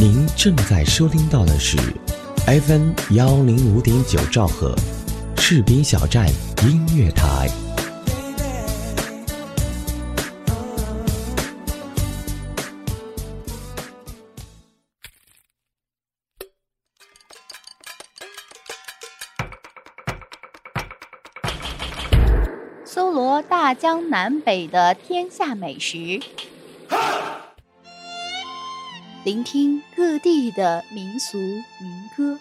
您正在收听到的是 FM 幺零五点九兆赫，赤兵小站音乐台。搜罗大江南北的天下美食，聆听各地的民俗民歌。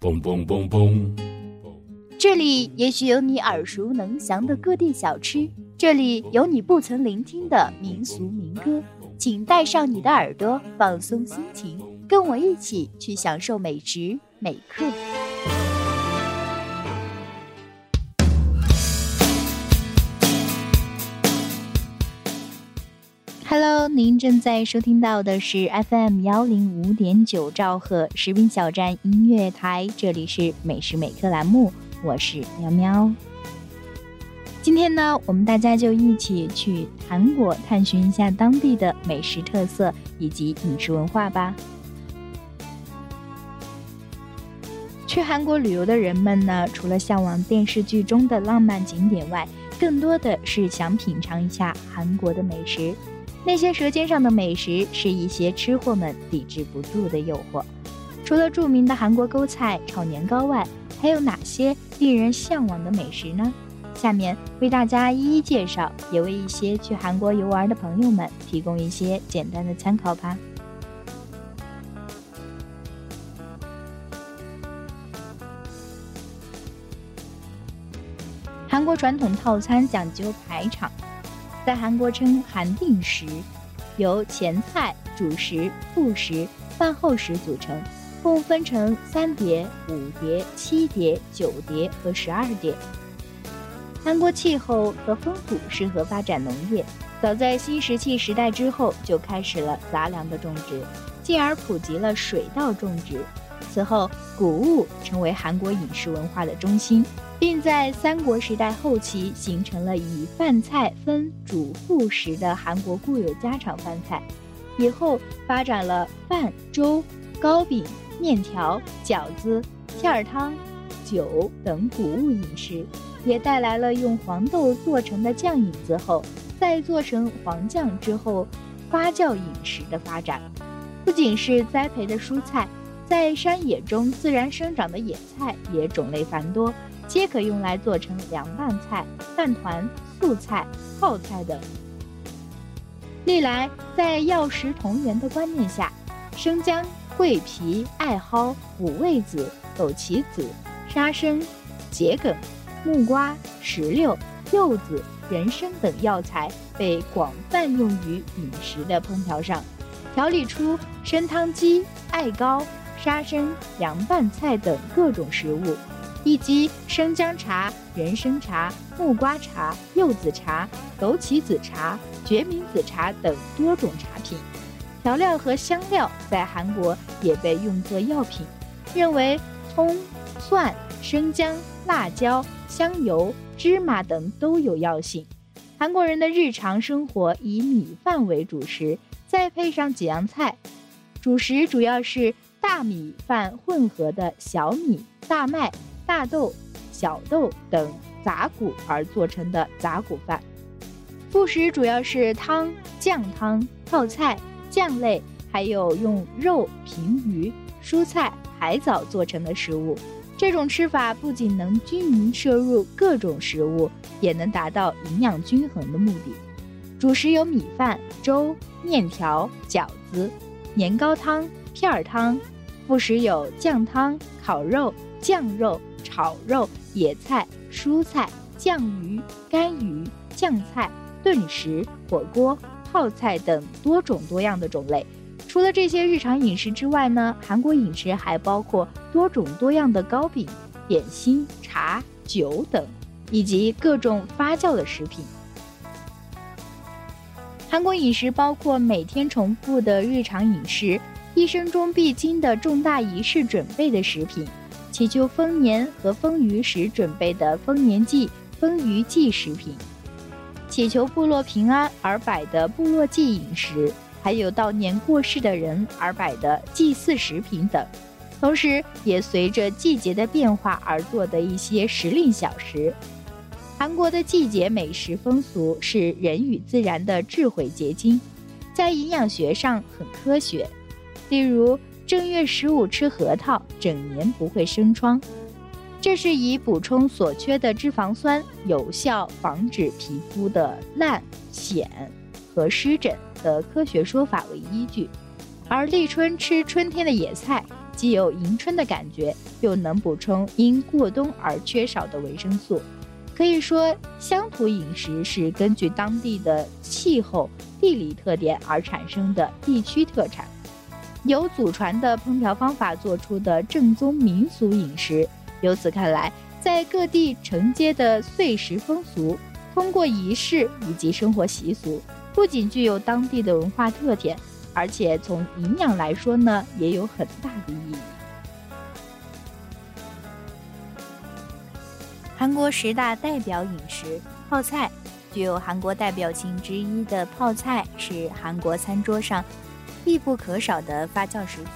嘣嘣嘣嘣！这里也许有你耳熟能详的各地小吃，这里有你不曾聆听的民俗民歌。请带上你的耳朵，放松心情，跟我一起去享受美食美客。您正在收听到的是 FM 幺零五点九兆赫食品小站音乐台，这里是美食美刻栏目，我是喵喵。今天呢，我们大家就一起去韩国探寻一下当地的美食特色以及饮食文化吧。去韩国旅游的人们呢，除了向往电视剧中的浪漫景点外，更多的是想品尝一下韩国的美食。那些舌尖上的美食，是一些吃货们抵制不住的诱惑。除了著名的韩国勾菜、炒年糕外，还有哪些令人向往的美食呢？下面为大家一一介绍，也为一些去韩国游玩的朋友们提供一些简单的参考吧。韩国传统套餐讲究排场。在韩国称韩定食，由前菜、主食、副食、饭后食组成，共分成三碟、五碟、七碟、九碟和十二碟。韩国气候和风土适合发展农业，早在新石器时代之后就开始了杂粮的种植，进而普及了水稻种植。此后，谷物成为韩国饮食文化的中心。并在三国时代后期形成了以饭菜分主副食的韩国固有家常饭菜，以后发展了饭、粥、糕饼、面条、饺子、片儿汤、酒等谷物饮食，也带来了用黄豆做成的酱饮子后再做成黄酱之后发酵饮食的发展。不仅是栽培的蔬菜，在山野中自然生长的野菜也种类繁多。皆可用来做成凉拌菜、饭团、素菜、泡菜等。历来在药食同源的观念下，生姜、桂皮、艾蒿、五味子、枸杞子、沙参、桔梗、木瓜、石榴、柚子、人参等药材被广泛用于饮食的烹调上，调理出参汤鸡、艾蒿、沙参凉拌菜等各种食物。以及生姜茶、人参茶、木瓜茶、柚子茶、枸杞子茶、决明子茶等多种茶品，调料和香料在韩国也被用作药品。认为葱、蒜、生姜、辣椒、香油、芝麻等都有药性。韩国人的日常生活以米饭为主食，再配上几样菜，主食主要是大米饭混合的小米、大麦。大豆、小豆等杂谷而做成的杂谷饭，副食主要是汤、酱汤、泡菜、酱类，还有用肉、平鱼、蔬菜、海藻做成的食物。这种吃法不仅能均匀摄入各种食物，也能达到营养均衡的目的。主食有米饭、粥、面条、饺子、年糕汤、片儿汤；副食有酱汤、烤肉、酱肉。炒肉、野菜、蔬菜、酱鱼、干鱼、酱菜、炖食、火锅、泡菜等多种多样的种类。除了这些日常饮食之外呢，韩国饮食还包括多种多样的糕饼、点心、茶、酒等，以及各种发酵的食品。韩国饮食包括每天重复的日常饮食，一生中必经的重大仪式准备的食品。祈求丰年和丰余时准备的丰年祭、丰余祭食品，祈求部落平安而摆的部落祭饮食，还有悼念过世的人而摆的祭祀食品等。同时，也随着季节的变化而做的一些时令小食。韩国的季节美食风俗是人与自然的智慧结晶，在营养学上很科学。例如，正月十五吃核桃，整年不会生疮，这是以补充所缺的脂肪酸，有效防止皮肤的烂、癣和湿疹的科学说法为依据。而立春吃春天的野菜。既有迎春的感觉，又能补充因过冬而缺少的维生素。可以说，乡土饮食是根据当地的气候、地理特点而产生的地区特产，由祖传的烹调方法做出的正宗民俗饮食。由此看来，在各地承接的岁时风俗，通过仪式以及生活习俗，不仅具有当地的文化特点。而且从营养来说呢，也有很大的意义。韩国十大代表饮食泡菜，具有韩国代表性之一的泡菜是韩国餐桌上必不可少的发酵食品。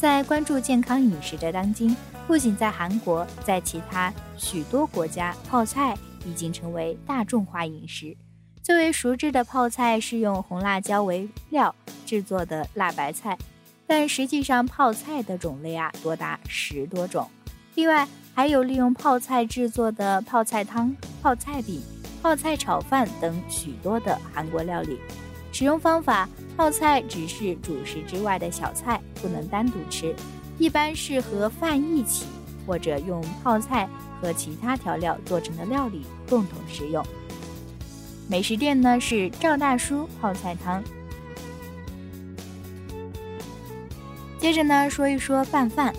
在关注健康饮食的当今，不仅在韩国，在其他许多国家，泡菜已经成为大众化饮食。最为熟知的泡菜是用红辣椒为料。制作的辣白菜，但实际上泡菜的种类啊多达十多种。另外还有利用泡菜制作的泡菜汤、泡菜饼、泡菜炒饭等许多的韩国料理。使用方法：泡菜只是主食之外的小菜，不能单独吃，一般是和饭一起，或者用泡菜和其他调料做成的料理共同食用。美食店呢是赵大叔泡菜汤。接着呢，说一说拌饭，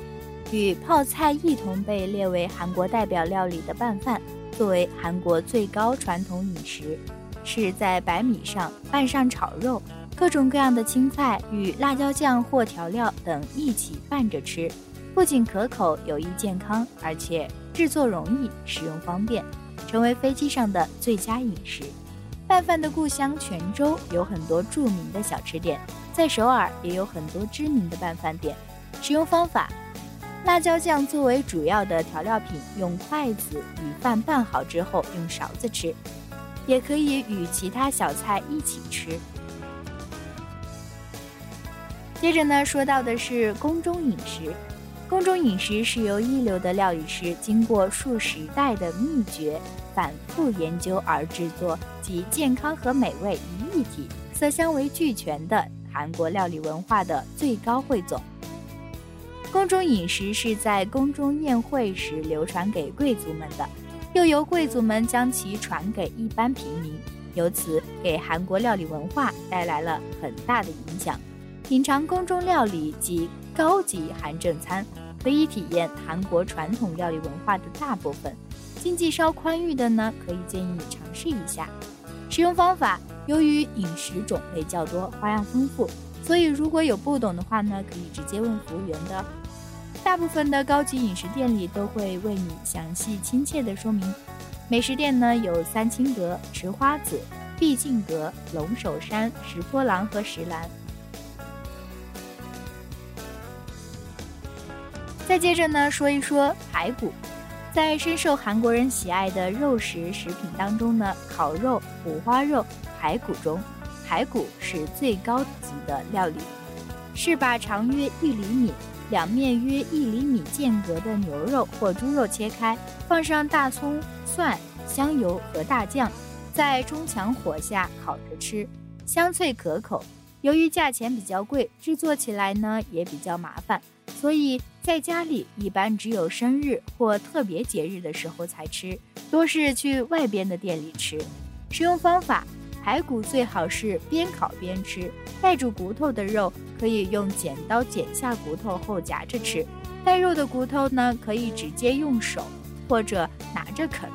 与泡菜一同被列为韩国代表料理的拌饭，作为韩国最高传统饮食，是在白米上拌上炒肉，各种各样的青菜与辣椒酱或调料等一起拌着吃，不仅可口有益健康，而且制作容易，使用方便，成为飞机上的最佳饮食。拌饭的故乡泉州有很多著名的小吃店。在首尔也有很多知名的拌饭店。使用方法：辣椒酱作为主要的调料品，用筷子与饭拌好之后用勺子吃，也可以与其他小菜一起吃。接着呢，说到的是宫中饮食。宫中饮食是由一流的料理师经过数十代的秘诀反复研究而制作，集健康和美味于一体，色香味俱全的。韩国料理文化的最高汇总。宫中饮食是在宫中宴会时流传给贵族们的，又由贵族们将其传给一般平民，由此给韩国料理文化带来了很大的影响。品尝宫中料理及高级韩正餐，可以体验韩国传统料理文化的大部分。经济稍宽裕的呢，可以建议你尝试一下。使用方法。由于饮食种类较多，花样丰富，所以如果有不懂的话呢，可以直接问服务员的。大部分的高级饮食店里都会为你详细亲切的说明。美食店呢有三清阁、池花子、毕敬阁、龙首山、石坡廊和石兰。再接着呢说一说排骨。在深受韩国人喜爱的肉食食品当中呢，烤肉、五花肉、排骨中，排骨是最高级的料理，是把长约一厘米、两面约一厘米间隔的牛肉或猪肉切开，放上大葱、蒜、香油和大酱，在中强火下烤着吃，香脆可口。由于价钱比较贵，制作起来呢也比较麻烦。所以在家里一般只有生日或特别节日的时候才吃，多是去外边的店里吃。食用方法：排骨最好是边烤边吃，带住骨头的肉可以用剪刀剪下骨头后夹着吃，带肉的骨头呢可以直接用手或者拿着啃。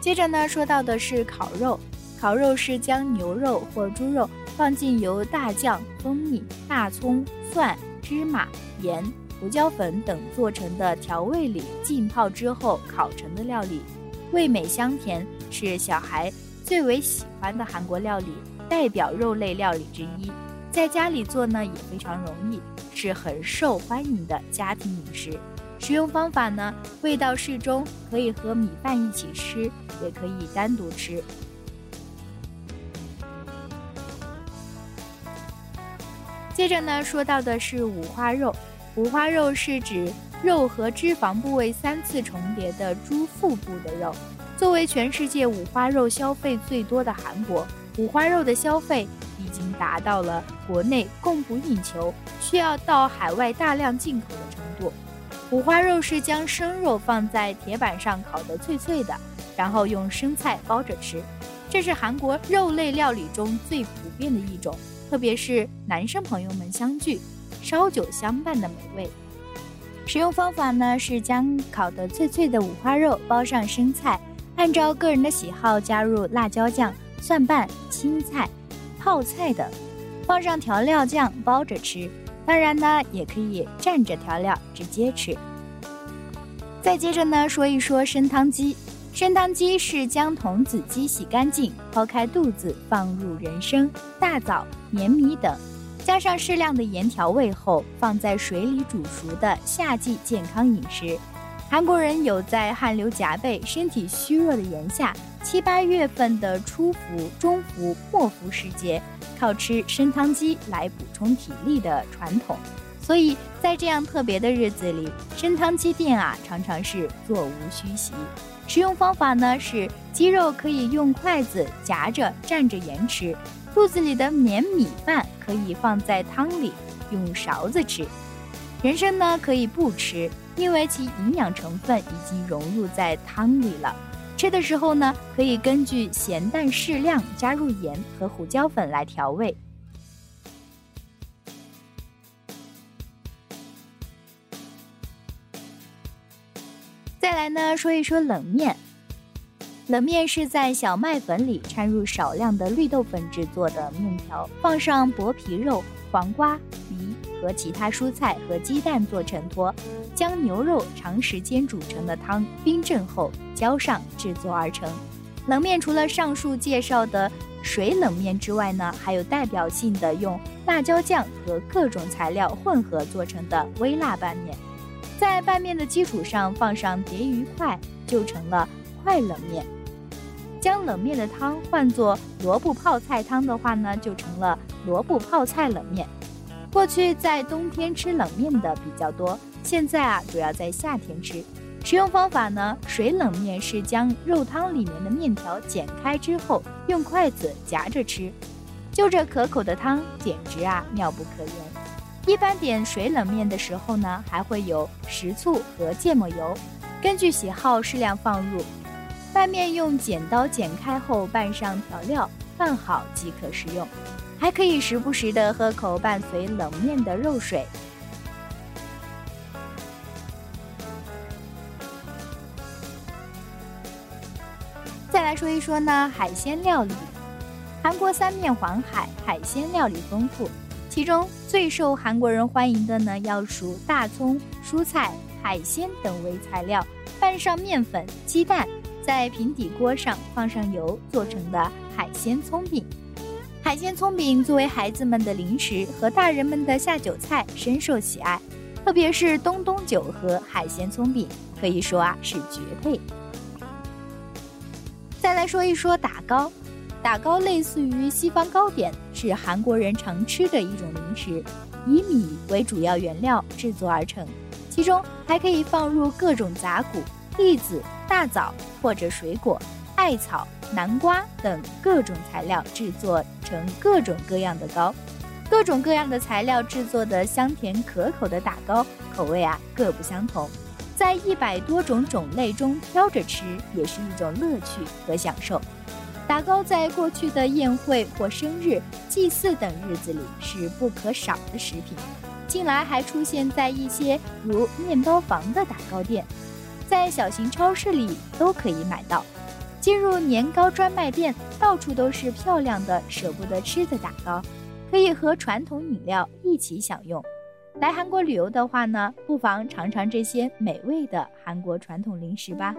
接着呢说到的是烤肉，烤肉是将牛肉或猪肉放进由大酱、蜂蜜、大葱、蒜。芝麻、盐、胡椒粉等做成的调味里浸泡之后烤成的料理，味美香甜，是小孩最为喜欢的韩国料理，代表肉类料理之一。在家里做呢也非常容易，是很受欢迎的家庭饮食。食用方法呢，味道适中，可以和米饭一起吃，也可以单独吃。接着呢，说到的是五花肉。五花肉是指肉和脂肪部位三次重叠的猪腹部的肉。作为全世界五花肉消费最多的韩国，五花肉的消费。已经达到了国内供不应求，需要到海外大量进口的程度。五花肉是将生肉放在铁板上烤得脆脆的，然后用生菜包着吃。这是韩国肉类料理中最普遍的一种，特别是男生朋友们相聚，烧酒相伴的美味。使用方法呢是将烤得脆脆的五花肉包上生菜，按照个人的喜好加入辣椒酱、蒜瓣、青菜。泡菜等，放上调料酱包着吃，当然呢，也可以蘸着调料直接吃。再接着呢，说一说参汤鸡。参汤鸡是将童子鸡洗干净，剖开肚子，放入人参、大枣、粘米等，加上适量的盐调味后，放在水里煮熟的夏季健康饮食。韩国人有在汗流浃背、身体虚弱的炎夏七八月份的初伏、中伏、末伏时节，靠吃参汤鸡来补充体力的传统。所以在这样特别的日子里，参汤鸡店啊常常是座无虚席。食用方法呢是鸡肉可以用筷子夹着蘸着盐吃，肚子里的黏米饭可以放在汤里用勺子吃。人参呢可以不吃。因为其营养成分已经融入在汤里了，吃的时候呢，可以根据咸淡适量加入盐和胡椒粉来调味。再来呢，说一说冷面。冷面是在小麦粉里掺入少量的绿豆粉制作的面条，放上薄皮肉、黄瓜、梨和其他蔬菜和鸡蛋做衬托。将牛肉长时间煮成的汤冰镇后浇上制作而成。冷面除了上述介绍的水冷面之外呢，还有代表性的用辣椒酱和各种材料混合做成的微辣拌面。在拌面的基础上放上蝶鱼块，就成了快冷面。将冷面的汤换作萝卜泡菜汤的话呢，就成了萝卜泡菜冷面。过去在冬天吃冷面的比较多。现在啊，主要在夏天吃。食用方法呢，水冷面是将肉汤里面的面条剪开之后，用筷子夹着吃。就这可口的汤，简直啊妙不可言。一般点水冷面的时候呢，还会有食醋和芥末油，根据喜好适量放入。拌面用剪刀剪开后拌上调料，拌好即可食用。还可以时不时的喝口伴随冷面的肉水。再来说一说呢，海鲜料理。韩国三面环海，海鲜料理丰富。其中最受韩国人欢迎的呢，要数大葱、蔬菜、海鲜等为材料，拌上面粉、鸡蛋，在平底锅上放上油做成的海鲜葱饼。海鲜葱饼作为孩子们的零食和大人们的下酒菜，深受喜爱。特别是东东酒和海鲜葱饼，可以说啊是绝配。再来说一说打糕，打糕类似于西方糕点，是韩国人常吃的一种零食，以米为主要原料制作而成，其中还可以放入各种杂谷、栗子、大枣或者水果、艾草、南瓜等各种材料制作成各种各样的糕，各种各样的材料制作的香甜可口的打糕，口味啊各不相同。在一百多种种类中挑着吃，也是一种乐趣和享受。打糕在过去的宴会或生日、祭祀等日子里是不可少的食品，近来还出现在一些如面包房的打糕店，在小型超市里都可以买到。进入年糕专卖店，到处都是漂亮的、舍不得吃的打糕，可以和传统饮料一起享用。来韩国旅游的话呢，不妨尝尝这些美味的韩国传统零食吧。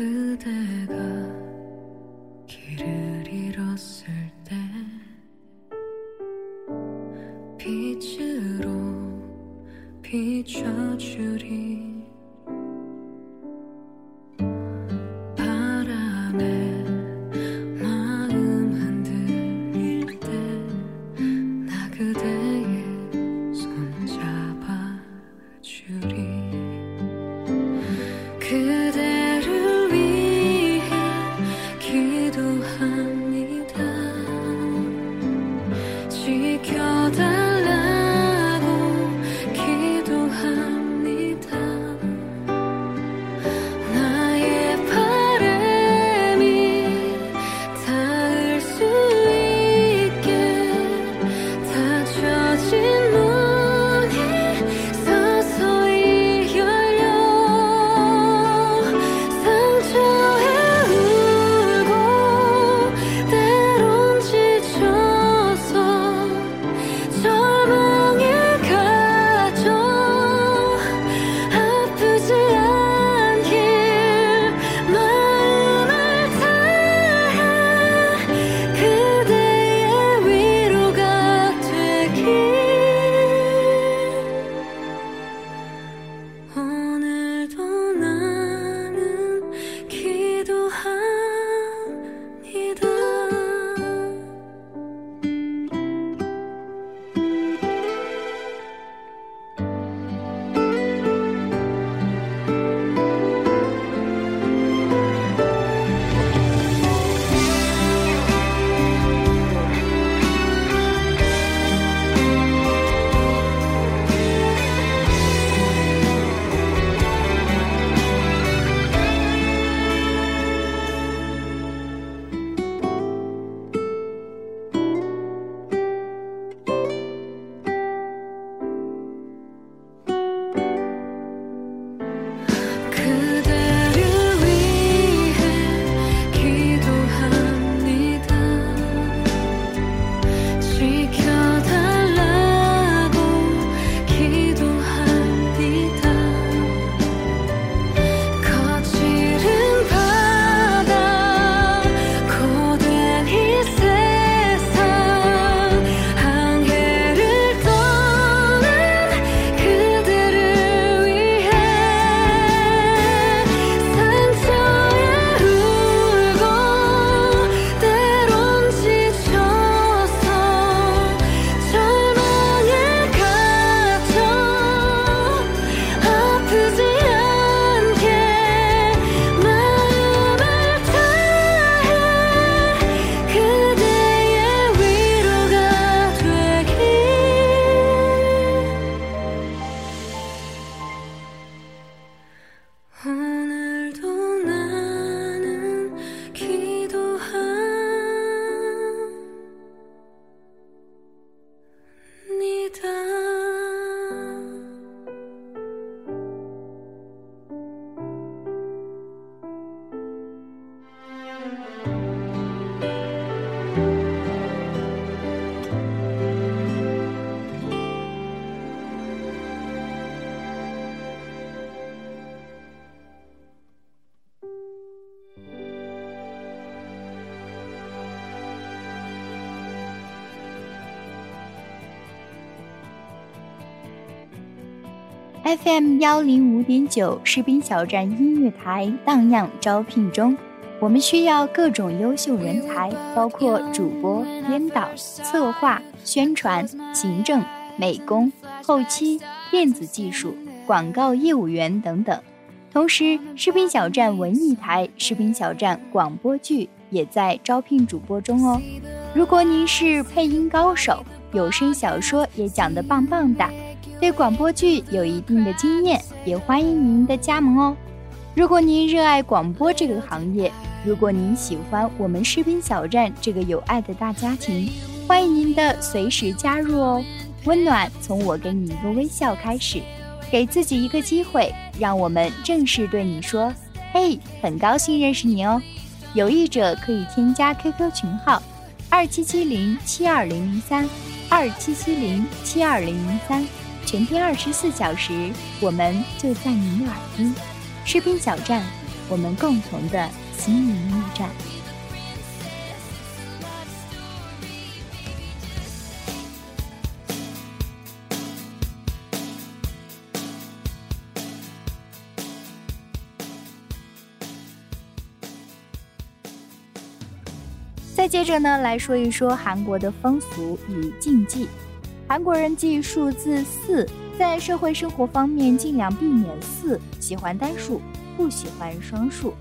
그대가 길을 잃었을 때 빛으로 비춰주리 FM 幺零五点九士兵小站音乐台荡漾招聘中，我们需要各种优秀人才，包括主播、编导、策划、宣传、行政、美工、后期、电子技术、广告业务员等等。同时，士兵小站文艺台、士兵小站广播剧也在招聘主播中哦。如果您是配音高手，有声小说也讲得棒棒的。对广播剧有一定的经验，也欢迎您的加盟哦。如果您热爱广播这个行业，如果您喜欢我们士兵小站这个有爱的大家庭，欢迎您的随时加入哦。温暖从我给你一个微笑开始，给自己一个机会，让我们正式对你说：“嘿，很高兴认识你哦。”有意者可以添加 QQ 群号：二七七零七二零零三，二七七零七二零零三。全天二十四小时，我们就在您的耳边。士兵小站，我们共同的心灵驿站。再接着呢，来说一说韩国的风俗与禁忌。韩国人记数字四，在社会生活方面尽量避免四，喜欢单数，不喜欢双数。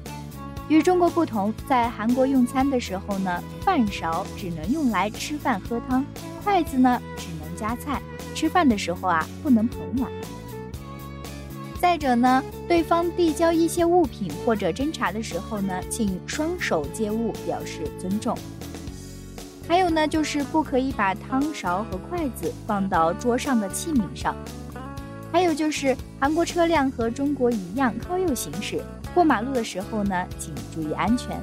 与中国不同，在韩国用餐的时候呢，饭勺只能用来吃饭喝汤，筷子呢只能夹菜。吃饭的时候啊，不能捧碗。再者呢，对方递交一些物品或者斟茶的时候呢，请双手接物，表示尊重。还有呢，就是不可以把汤勺和筷子放到桌上的器皿上。还有就是，韩国车辆和中国一样靠右行驶，过马路的时候呢，请注意安全。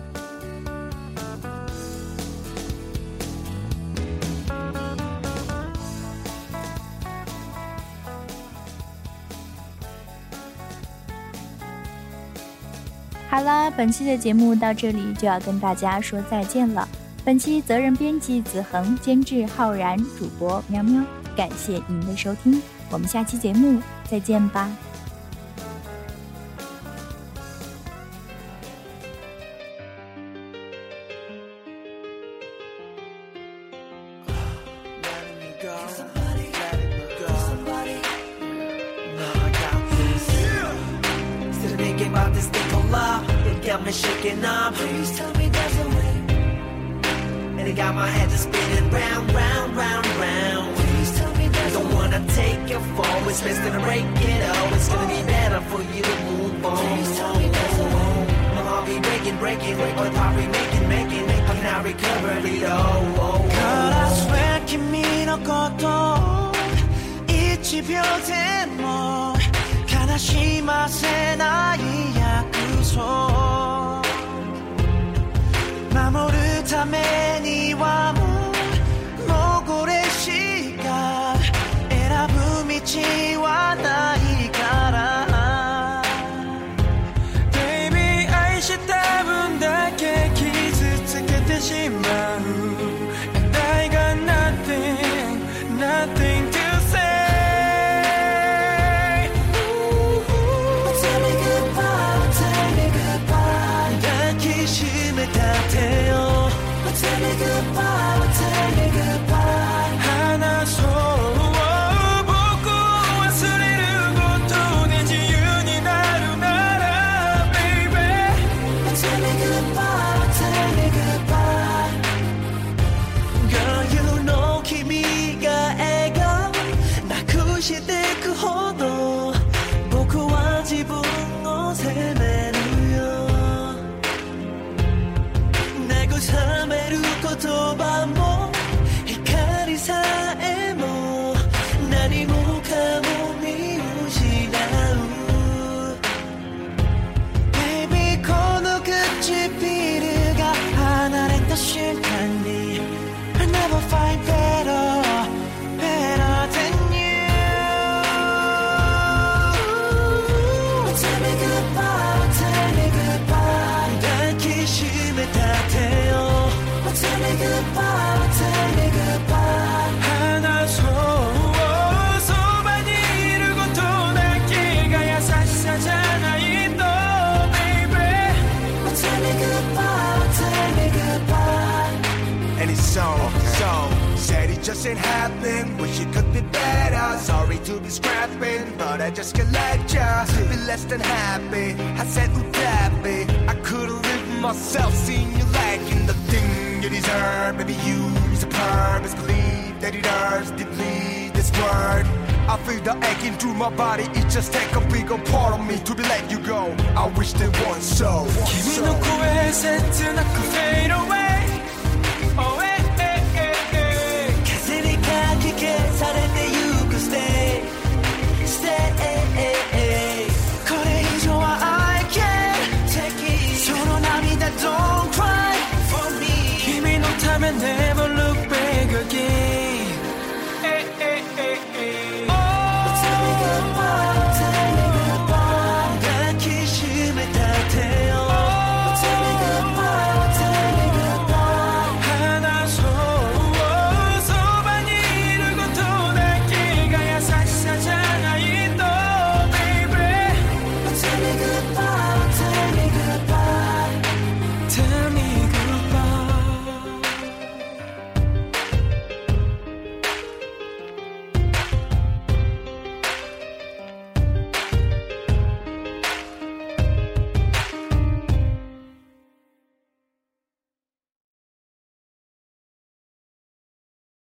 好了，本期的节目到这里就要跟大家说再见了。本期责任编辑子恒，监制浩然，主播喵喵，感谢您的收听，我们下期节目再见吧。Shaking up. Please tell me there's a And it got my head just spinning round, round, round, round. Please tell me there's Don't wanna take your fall, it's best to break it all. It's gonna be better for you to move on. Please tell me there's a way. My heart be breaking, breaking, or the pop be making, making, making. Now recover it all. Oh, God, I swear 君のこと一秒でも悲しませない約束守る ためにはもう so, so Said it just ain't happening, wish it could be better Sorry to be scrapping, but I just can't let ya Be less than happy, I said unhappy I couldn't live myself seeing you lacking the thing you deserve Maybe you is a purpose, believe that it hurts deeply This word I feel the aching through my body It just take a bigger part of me to be let you go I wish there was so 君の声切なく fade away 하면 돼.